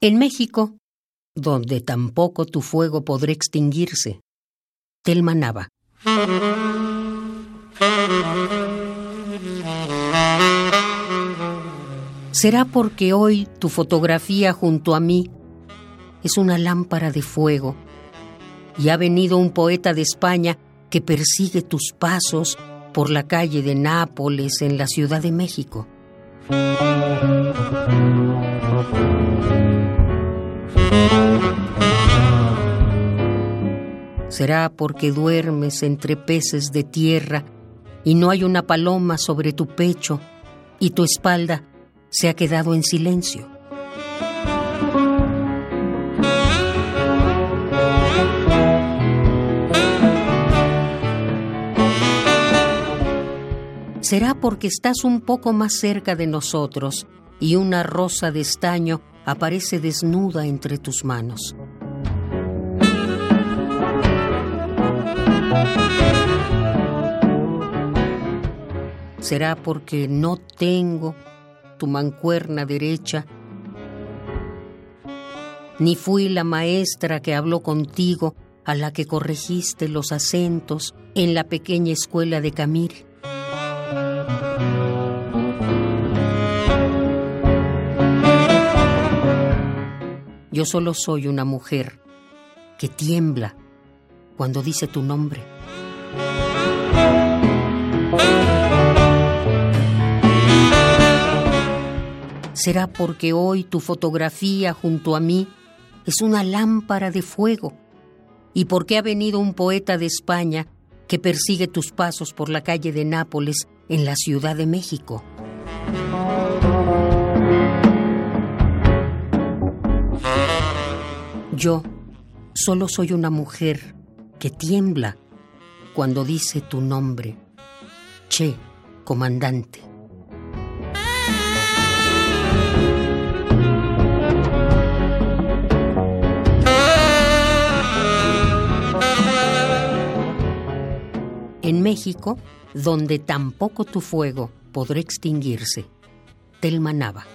En México, donde tampoco tu fuego podrá extinguirse. Telma Nava. ¿Será porque hoy tu fotografía junto a mí es una lámpara de fuego y ha venido un poeta de España que persigue tus pasos por la calle de Nápoles en la Ciudad de México? ¿Será porque duermes entre peces de tierra y no hay una paloma sobre tu pecho y tu espalda se ha quedado en silencio? ¿Será porque estás un poco más cerca de nosotros y una rosa de estaño aparece desnuda entre tus manos? ¿Será porque no tengo tu mancuerna derecha? Ni fui la maestra que habló contigo a la que corregiste los acentos en la pequeña escuela de Camir. Yo solo soy una mujer que tiembla cuando dice tu nombre. ¿Será porque hoy tu fotografía junto a mí es una lámpara de fuego? ¿Y porque ha venido un poeta de España que persigue tus pasos por la calle de Nápoles en la Ciudad de México? Yo solo soy una mujer que tiembla cuando dice tu nombre. Che, comandante. En México, donde tampoco tu fuego podrá extinguirse, Telma Nava.